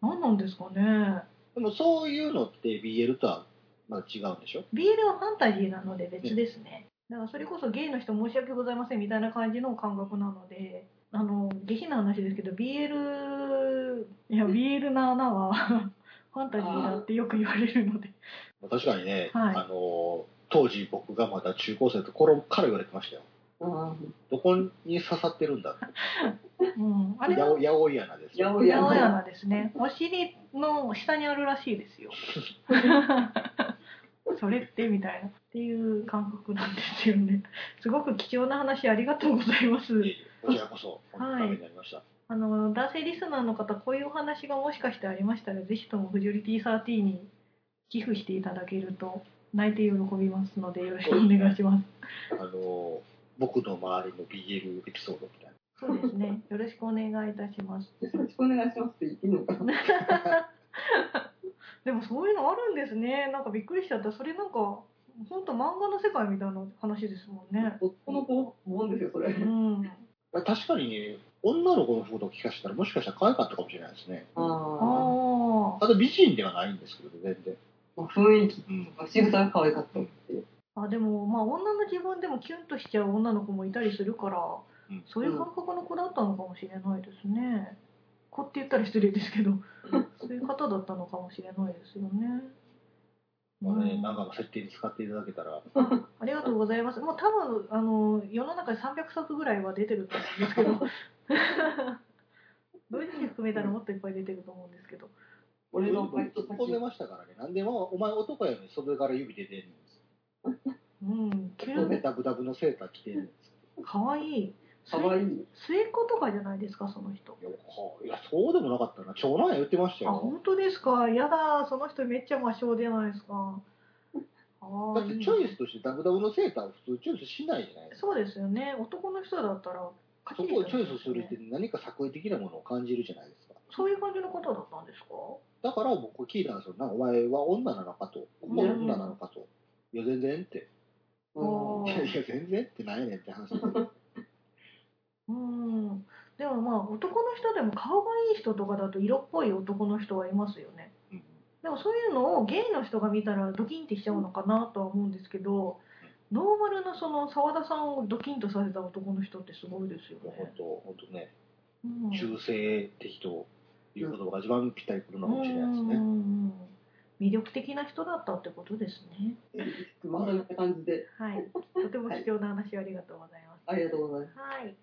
A: 何なんですかね。
C: でもそういうのって BL とはまだ違うんでしょ
A: ？BL はファンタジーなので別ですね。だからそれこそゲイの人申し訳ございませんみたいな感じの感覚なので、あの、下品な話ですけど、BL、いや、BL な穴は ファンタジーだってよく言われるので。
C: 確かにね、
A: はい
C: あの、当時僕がまだ中高生の頃から言われてましたよ。
B: うん
C: どこに刺さってるんだ
A: うん。あれ
C: やお
A: は、
C: やおい穴ですよ。
B: 八百屋
A: ですね。お尻の下にあるらしいですよ。それってみたいな。っていう感覚なんですよね。すごく貴重な話ありがとうございます。
C: こちらこそ、本当にためになりました。
A: あの男性リスナーの方こういうお話がもしかしてありましたらぜひともフジョリティサーティに寄付していただけると泣いて喜びますのでよろしくお願いします。
C: あの、僕の周りの BL エピソードみたいな。
A: そうですね。よろしくお願いいたします。
B: よろしくお願いしますって言っていいのかな。
A: でもそういうのあるんですね。なんかびっくりしちゃった。それなんか本当漫画の世界みたいな話ですもんね。
B: 夫の子本ですよ、それ。
A: うん。
C: 確かにね、女の子のことを聞かせたらもしかしたら可愛かったかもしれないですね。
B: あ
A: ああ。
C: あと美人ではないんですけど、全然。
B: あ。雰囲気
C: うん
B: とか仕草が可愛かったって。
A: あでもまあ女の自分でもキュンとしちゃう女の子もいたりするから、
C: うん。
A: そういう感覚の子だったのかもしれないですね。子って言ったら失礼ですけど、そういう方だったのかもしれないですよね。
C: まあね、
A: うん。
C: なんかの設定に使っていただけたら、
A: あ ありがとうございます。もう多分あの世の中に300冊ぐらいは出てると思うんですけど、同時に含めたらもっといっぱい出てると思うんですけど。
B: 俺のバイト
C: 突っ込ん。ましたからね。なん。でも、お前男やのに。袖から指出てんね
A: うん、
C: ダブダブのセーター着てんねん。
A: かわいい。
B: 可愛い。
A: 末っ子とかじゃないですか、その人。
C: いや、はいやそうでもなかったな。長男や言ってました
A: あ、
C: よ。
A: 本当ですか？やだ、その人めっちゃ魔性じゃないですか。ああ、
C: だってチョイスとしてダブダブのセーターを普通チョイスしないじゃないですか。
A: そうですよね。男の人だったら、か
C: そこをチョイスするって何か作為的なものを感じるじゃないですか。
A: そういう感じの方だったんですか？
C: だから僕聞いたんですよ。なお前は女なのかと。お前は女なのかと。いや、全然って。
B: うん
A: あ
C: いやいや、全然ってないねんって話ですよ。
A: うん。でもまあ、男の人でも顔がいい人とかだと色っぽい男の人はいますよね。
C: うん
A: でもそういうのをゲイの人が見たらドキンってしちゃうのかなとは思うんですけど、ノーマルなその澤田さんをドキンとさせた男の人ってすごいですよね。
C: 本当、本当ね、
A: うん
C: 中性的という言葉が一番ぴったりくるのかもしれないですね。
A: うんうんうん魅力的な人だったってことですね。
B: まとめた感じで。
A: はい。とても貴重な話ありがとうございます。
B: ありがとうございます。
A: はい。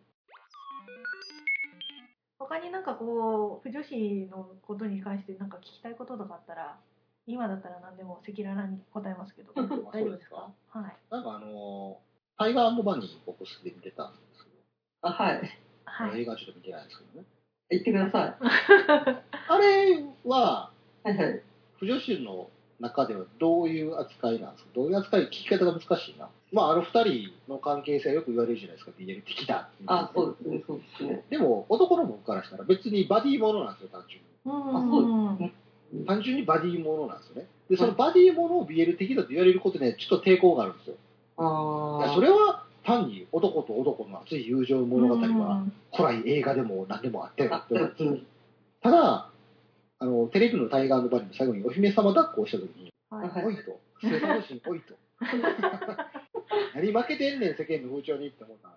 A: 他になんかこう、不女子のことに関してなんか聞きたいこととかあったら、今だったら何でも赤裸々に答えますけど、大丈夫ですか？はい。
C: なんかあのー、タイガーバニー僕好きで見てたんですけど、
B: あ、はい。
A: はい。
C: 映画はちょっと見てないんですけどね。
B: 言ってください。
C: あれは、
B: はいはい。
C: 不女子の中ではどういう扱いなんですか？どういう扱い、聞き方が難しいな。まあ、あの二人の関係性はよく言われるじゃないですか、BL 的だって
B: あ、そうですね、そうですね。
C: でも、男の僕からしたら別にバディものなんですよ、単純
A: うん
B: あそうです
C: に。単純にバディものなんですよね。で、そのバディものを BL 的だと言われることで、ちょっと抵抗があるんですよ。
B: ああ。
C: いやそれは単に男と男の熱い友情物語は
A: うん
C: 古来映画でも何でもあったよ
B: あ、うん。
C: ただあのテレビのタイガーのバリの最後にお姫様抱っこをした時に
A: はい
B: はい「
C: おい」と「末楽しいおい」と 何負けてんねん、世間の風潮にって思った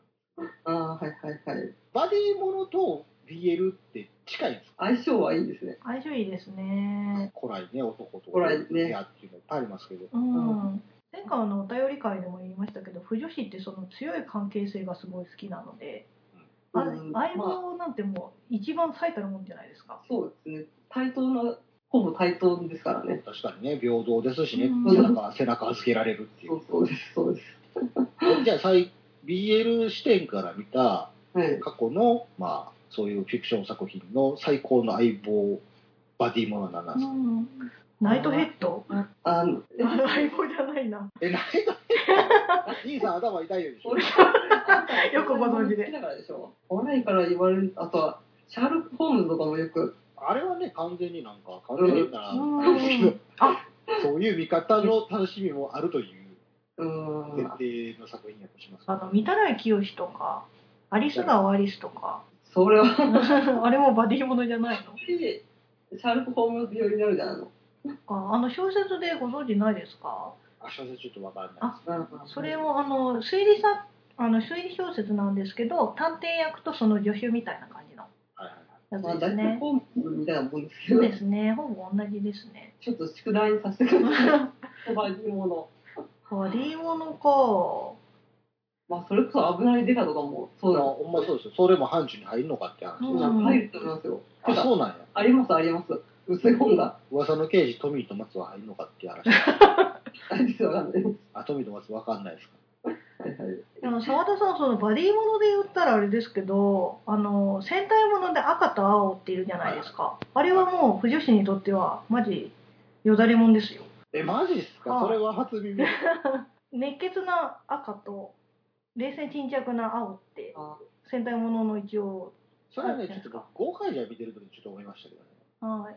B: ああ、はいはいはい。
C: バディものと BL って近いんですか？
B: 相性はいいですね。
A: 相性いいですね。
C: 古来ね、男と
B: 古来ね
C: ペアっていうのいっぱいありますけど。
A: うん。前回のお便り会でも言いましたけど、不女子ってその強い関係性がすごい好きなので、あ
B: うん
A: 相
B: まあ、
A: 棒なんてもう一番最たるもんじゃないですか。
B: そうですね。対等な、ほぼ対等ですからね。
C: 確かにね、平等ですしね、
A: うん
C: 背中背中預けられるってい
B: そうう。そうです、そうです。
C: じゃあ、最 BL 視点から見た
B: はい。
C: 過去の、まあ、そういうフィクション作品の最高の相棒、バディものは何なんですか、
A: うん。ナイトヘッド？
B: あの、え
A: 相棒じゃないな。
C: え、ないだ兄さん頭痛いよ
B: 俺
A: よくご存知で。
B: 好きだからでしょ？笑いから言われる、あとは、シャーロック・ホームズとかもよく、
C: あれはね、完全になんか、完全にな
A: あ
C: そういう見方の楽しみもあるという
B: うーん、
C: 設定の作品やとします。
A: あの、御手洗清とか、アリス川アリスとか、
B: それは、
A: あれもバディものじゃないの？
B: でシャーロック・ホームズ寄りになるじゃないの。
A: ああの小説でご存知ないですか？
C: あ、小説ちょっとわかんない
A: あ
C: です。
A: それもあの推理さあの推理小説なんですけど探偵役とその助手みたいな感じの
C: はいはいはい。
A: や
B: まあ、大体
A: つですね。
B: ホームズみたいなもんですけど、
A: そうですねほぼ同じですね。
B: ちょっと宿題にさせてください。おばじもの。
A: バディものか。
B: まあ、それこそ危ないデカとかも、そうだ。
C: ほんまそうですよ。それも範疇に入るのかって話です。
A: うん
B: なんか入ると思いますよ。
C: あ、そうなんや。
B: あります、あります。薄い本が。
C: 噂の刑事、トミーと松は入るのかっていう話。
B: あれですよ、わかんないです。
C: あ、トミーと松わかんないですか？
B: はいはい。
A: でも澤田さんそのバディもので言ったらあれですけどあの戦隊もので赤と青っているじゃないですか。あれはもう不女子にとってはマジよだれもんですよ。
C: え、マジっすか？
A: はい
C: それは初耳。
A: 熱血な赤と冷静沈着な青って
B: あ
A: 戦隊ものの一応
C: それはね、ちょっと僕、豪快じゃ見てる時にちょっと思いましたけどね。
A: はい。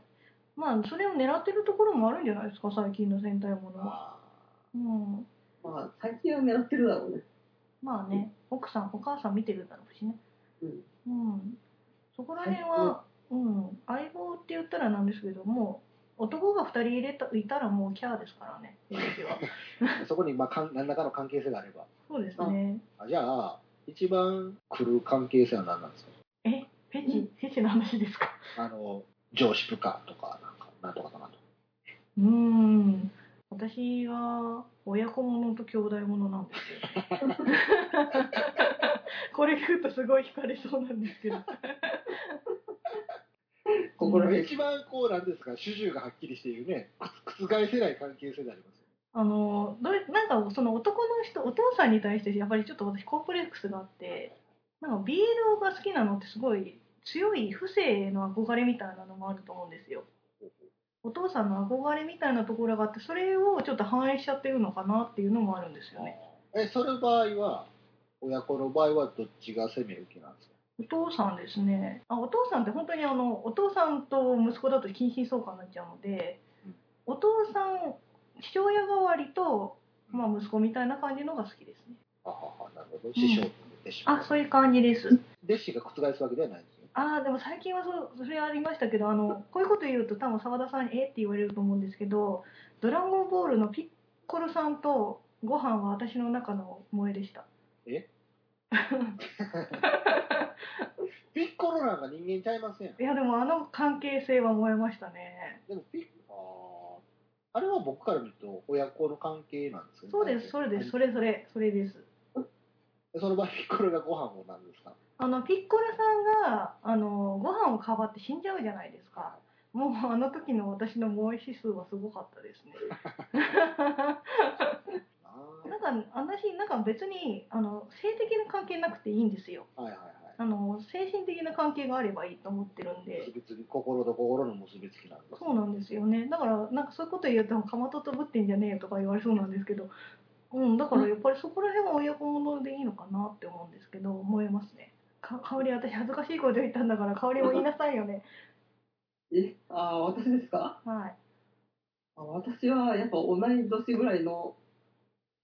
A: まあ、それを狙ってるところもあるんじゃないですか、最近の戦隊ものは。
C: あ
A: うん。
B: まあ、最近は狙ってるだろうね。
A: まあね、奥さん、お母さん見てるだろうしね。
B: うん。
A: うん。そこら辺は、うん。相棒って言ったらなんですけども、男が2人入れたいたらもうキャーですからね、
C: そこに、まあ、かん何らかの関係性があれば。
A: そうですね。
C: あじゃあ、一番来る関係性は何なんですか？
A: え、フェチ、フェチの話ですか？
C: あの、上司部下とか、なんか、なんとかかなと。
A: うーん。私は親子ものと兄弟ものなんですよ。これ聞くとすごい惹かれそうなんですけど。
B: ここら辺。
C: 一番こう、なんですか、主従がはっきりしているね、く覆せない関係性でありますよ。
A: あのどれなんかその男の人お父さんに対してやっぱりちょっと私コンプレックスがあってなんか BL が好きなのってすごい強い不正への憧れみたいなのもあると思うんですよ。お父さんの憧れみたいなところがあってそれをちょっと反映しちゃってるのかなっていうのもあるんですよね。
C: え、その場合は、親子の場合はどっちが攻め受けなんですか？
A: お父さんですね。あお父さんって本当にあのお父さんと息子だと近親相関になっちゃうので
C: うん。
A: お父さん父親代わりと、まあ、息子みたいな感じのが好きですね。
C: あはは、なるほど。師匠と弟子。
A: あそういう感じです。
C: 弟子が覆すわけではないんですよ。
A: ああでも最近はそうそれありましたけどあの こういうこと言うと多分澤田さんに「えっ?」て言われると思うんですけど「ドラゴンボール」のピッコロさんとご飯は私の中の萌えでした
C: え？ピッコロなんか人間ちゃいません。
A: いやでもあの関係性は燃えましたね
C: でもピッあーあれは僕から見ると親子の関係なんですよね。
A: そうですそれですそれそれそれです
C: でその場合ピッコロがご飯をなんで
A: あのピッコロさんがあのご飯をかばって死んじゃうじゃないですか。もうあの時の私の萌え指数はすごかったですね。
C: あ。
A: なんか私なんか別にあの性的な関係なくていいんですよ。
C: ーはいはいはい。
A: あの精神的な関係があればいいと思ってるんで。
C: 結びつき心と心の結びつきなんです。
A: そうなんですよね。だからなんかそういうこと言うとかまととぶってんじゃねえよとか言われそうなんですけど。うんだからやっぱりそこら辺は親子物でいいのかなって思うんですけど思えますねか香り私恥ずかしいこと言ったんだから香りも言いなさいよね。
B: え、あー私ですか？
A: はい。
B: あ私はやっぱ同い年ぐらいの、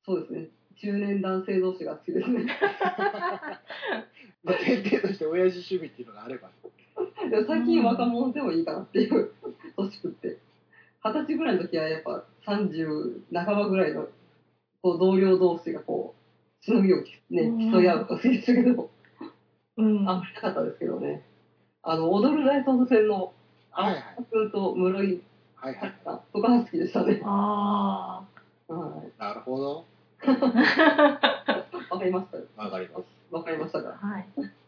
B: そうですね、中年男性同士が好きですね。
C: まあ前提として親父趣味っていうのがあれば。
B: でも最近若者でもいいかなっていう年食って。二十歳ぐらいの時はやっぱ30半ばぐらいのこう同僚同士がこうしのぎをね、
A: うん。
B: 競い合うのが好きでしたけど、
A: うん。
B: あんまりなかったですけどね。あの、踊る大捜査線の
C: はいはい。
B: 青君と室井
C: はいはい。
B: とかが好きでしたね。
A: あ
B: はい。
C: なるほど。
B: わかりました。
C: わかります。
B: わかりましたか？
A: あ。はい。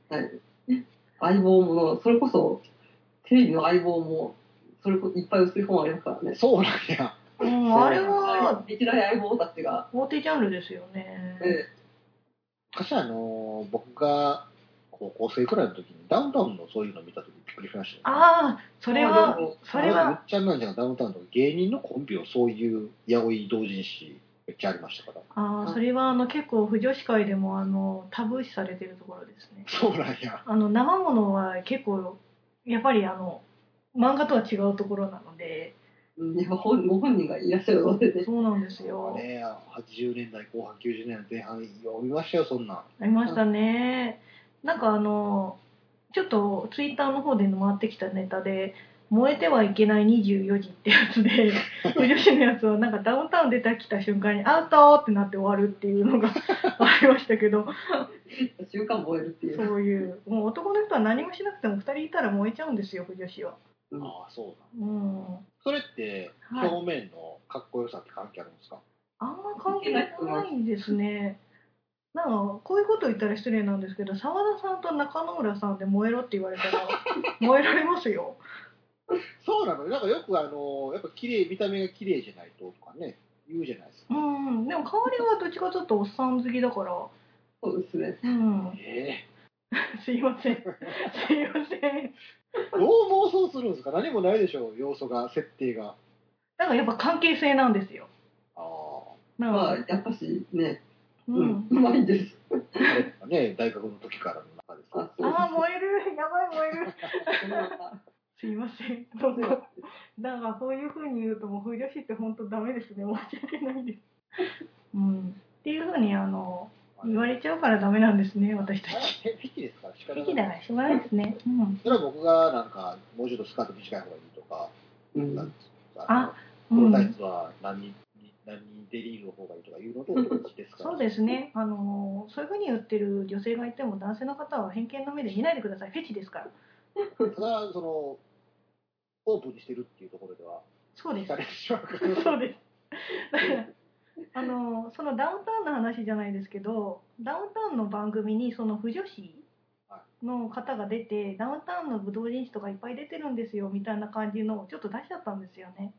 B: はい。相棒もの、それこそ、テレビの相棒も、それこそいっぱい薄い本ありますからね。
C: そうなんや。
A: うん、あれは、
B: 歴代相棒たちが、
A: 大手ジャンルですよね。
B: え
C: 昔あの、僕が高校生くらいの時にダウンタウンのそういうの見た時びっくりしましたよ、
A: ああ、それはそれ
C: むっ
A: は、
C: ちゃんなんじゃがダウンタウンとか芸人のコンビをそういう八百同人誌めっちゃありましたから。
A: ああ、それはあの結構、不女子会でもあのタブー視されてるところですね。
C: そうなんや。
A: あの生ものは結構、やっぱりあの、漫画とは違うところなので、
B: うんやっぱ本ご本人がいらっしゃるのでね。
A: そうなんですよ。
C: ね、80年代後半、90年代前半、読みましたよ、そんなん。
A: ありましたね。なんかあの、ちょっとツイッターの方で回ってきたネタで、燃えてはいけない24時ってやつで、不女子のやつはなんかダウンタウン出てきた瞬間にアウトってなって終わるっていうのが ありましたけど、
B: 週刊燃えるっていう。
A: そういう、もう男の人は何もしなくても2人いたら燃えちゃうんですよ、不女子は。
B: うん
C: ああ、そうなん
A: うん。
C: それって、
A: はい
C: 表面のかっこよさって関係あるんですか、
A: あんま関係ないですね。なんか、こういうこと言ったら失礼なんですけど、澤田さんと中野浦さんで燃えろって言われたら、燃えられますよ。
C: そうなの？なんかよくあの、やっぱ綺麗、見た目が綺麗じゃないととかね、言うじゃないですか。
A: うん、でも香りはどっちかというとおっさん好きだから、
B: そうですね。
A: うん、
C: え
A: すいません。すいません。
C: えどう妄想するんですか？何もないでしょ、要素が、設定が。
A: なんかやっぱ関係性なんですよ。
C: あ
A: なん
B: まあ、
A: か、
B: やっぱしね、
A: う
B: うん
A: ん。、
B: うまいです。
C: ね、大学の時からの中ですか。
B: あそう
A: ああ、燃える。やばい燃える。すいません。どうぞ。なんかそういう風に言うともう不女子って本当ダメですね。申し訳ないです。うん。っていう風にあの、言われちゃうからダメなんですね、私たち。
C: フェフェチですか？ら、仕方
A: 敵だからしょうがないですね。うん。
C: それは僕がなんか、もうちょっとスカート短い方がいいとか、
B: うん
A: あ
C: このタイ
A: うん。
C: ツは何に、何にデリールの方がいいとかいうのと同じですから。
A: そうですね。あの、そういう風に言ってる女性がいても男性の方は偏見の目で見ないでください。フェチですから。
C: ただ、その、オープンにしてるっていうところでは、
A: そうです。そうです。だからあのそのダウンタウンの話じゃないですけどダウンタウンの番組にその不女子の方が出てダウンタウンの武道人誌とかいっぱい出てるんですよみたいな感じのをちょっと出しちゃったんですよね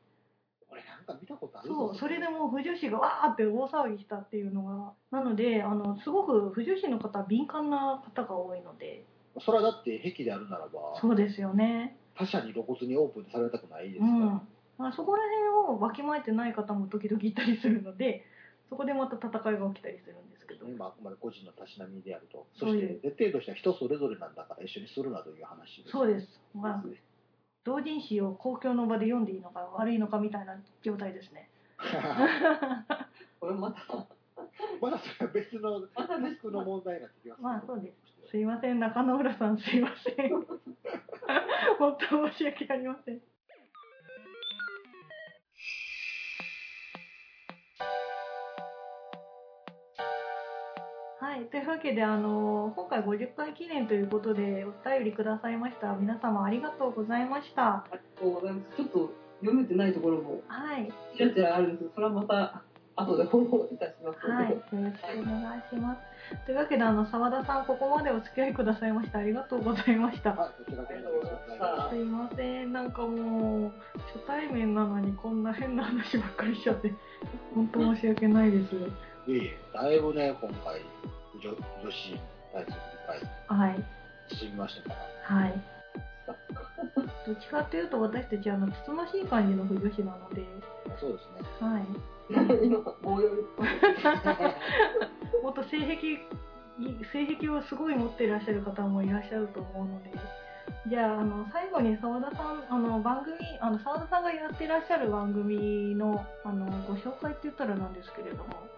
C: 俺なんか見たことある
A: そうそれでもう不女子がわーって大騒ぎしたっていうのがなのであのすごく不女子の方は敏感な方が多いので。
C: それはだって癖であるならば、
A: そうですよね。
C: 他者に露骨にオープンされたくないですから。
A: うん。まあそこら辺をわきまえてない方も時々いたりするのでそこでまた戦いが起きたりするんですけど。
C: まあ、あくまで個人のたしなみであると。
A: そ
C: して、徹底としては人それぞれなんだから一緒にするなという話
A: そうです。まあ、同人誌を公共の場で読んでいいのか悪いのかみたいな状態ですね。
B: これまた、
C: まだそれは別のリスクの問題になってきます
A: まあそうです。すいません、中野浦さんすいません。本当申し訳ありません。はい、というわけで、あの今回50回記念ということでお便りくださいました皆様ありがとうございました。
B: ありがとうございます。ちょっと読めてないところも
A: はい、
B: ちらちらあるんですけど、それはまた後でフォローいたしますの
A: はい、
B: で、
A: よろしくお願いします。というわけで、あの澤田さん、ここまでお付き合いくださいましてありがとうございました。
C: はい、こちらこそありがとうございます
A: すいません、なんかもう初対面なのにこんな変な話ばっかりしちゃって、本当申し訳ないです。
C: いえいえ、だいぶね、今回、女女子大好きいっぱ
A: はい、
C: い進みましたか？ら。
A: はい。どっちかっていうと私たちあのつつましい感じの不女子なので、
C: そうですね。
A: はい。
B: 今、棒読み
A: もっと性癖性癖をすごい持っていらっしゃる方もいらっしゃると思うのでじゃああの最後に澤田さんあの番組あの澤田さんがやってらっしゃる番組のあのご紹介って言ったらなんですけれども。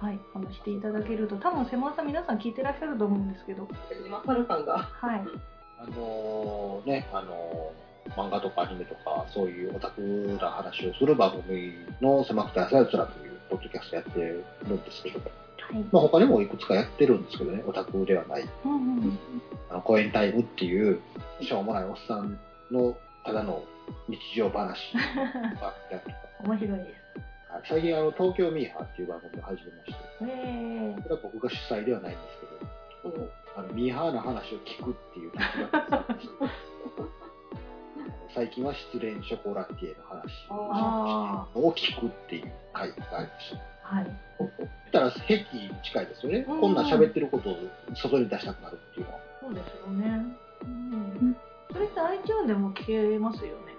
A: はい、あのしていただけると。多分狭さん皆さん聞いてらっしゃると思うんですけど。
B: 今更感が。
A: はい。
C: あのね、あの漫画とかアニメとか、そういうオタクな話をする番組の狭くて浅いつらというポッドキャストやってるんですけど、
A: はい。
C: まあ、他にもいくつかやってるんですけどね、オタクではない。
A: うんうん。
C: あの、公演タイムっていう、しょうもないおっさんの、ただの日常話 が。
A: 面白いです。
C: はい最近、あの、東京ミーハーっていう番組を始めまして、
A: え
C: これは僕が主催ではないんですけど、
B: うん
C: あの、ミーハーな話を聞くっていう最近は失恋ショコラティエの話
A: あ
C: を聞くっていう回がありました。
A: あ。はい。
C: たら、癖に近いですよね。
A: うん
C: こんなん喋ってることを外に出したくなるっていうのは。
A: そうですよね。うん。それって iTunes でも聞けますよね。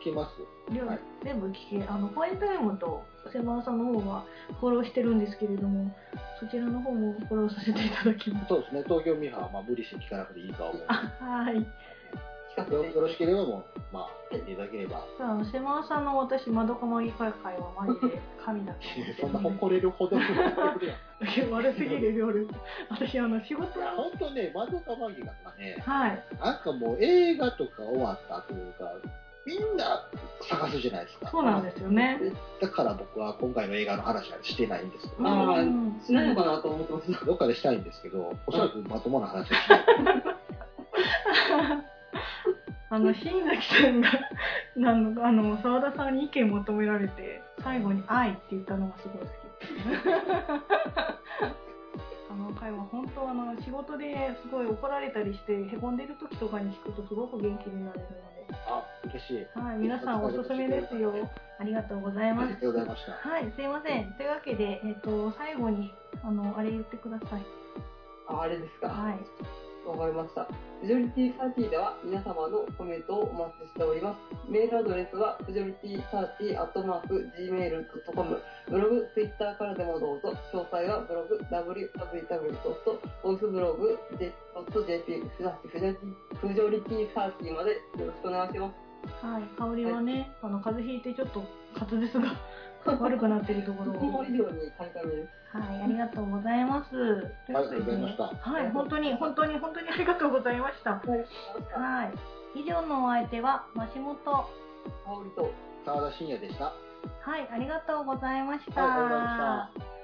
C: 聞けます
A: 両
C: はい
A: 全部聞け、あの、コエンタイムとセマさんの方はフォローしてるんですけれども、そちらの方もフォローさせていただきます。
C: そうですね、東京ミーハーはまあ無理して聞かなくていいとは思う
A: あ、はい。
C: よよろしければもう、まあ、聞いていただければ。
A: あの、セマさんの私、まどかまぎ会会はマジで神だと
C: そんな
A: 思って
C: 誇れるほどの。
A: 悪すぎる夜。私、あの、仕事
C: いや、
A: の、
C: 本当ね、窓かマギがね、
A: はい。
C: なんかもう映画とか終わった後が、みんな探すじゃないですか。
A: そうなんですよね。
C: だから僕は今回の映画の話はしてないんですけど、
B: ああ
A: うん
B: しないのかなと思ってました。
C: どっかでしたいんですけど、おそらくまともな話はしない。
A: あの、新崎さんが、なんのあの、沢田さんに意見求められて、最後に愛って言ったのがすごい好き。あの回は本当あの、仕事ですごい怒られたりして、へこんでる時とかに聞くとすごく元気になれる
C: あ、嬉しい。
A: ので、はい、皆さんおすすめですよ。ありがとうございます
C: ありが。とうございました。
A: はい、すいません。というわけで、えっ、と、最後に、あの、あれ言ってください。
B: ああれですか。
A: はい。
B: わかりました。フジョリティサーティでは皆様のコメントをお待ちしております。メールアドレスは、フジョリティサーティアットマーク Gmail.com。ブログ、ツイッターからでもどうぞ。詳細はブログ、www.voiceblogs.jp スラッシュフジョリティフジョリティサーティまでよろしくお願いします。
A: はい、香りはね、あの、風邪ひいてちょっと滑舌が悪くなってるところを。
B: この以上にカリカリです。
A: はい、ありがとうございます。
C: ありがとうございました
A: はい、本当に、本当に、本当にありがとうございました。
B: はい。
A: はい。以上のお相手は、マシモト。
B: 香りと、
C: 沢田信也でした。
A: はい、ありがとうございました。
C: はいありがとうございました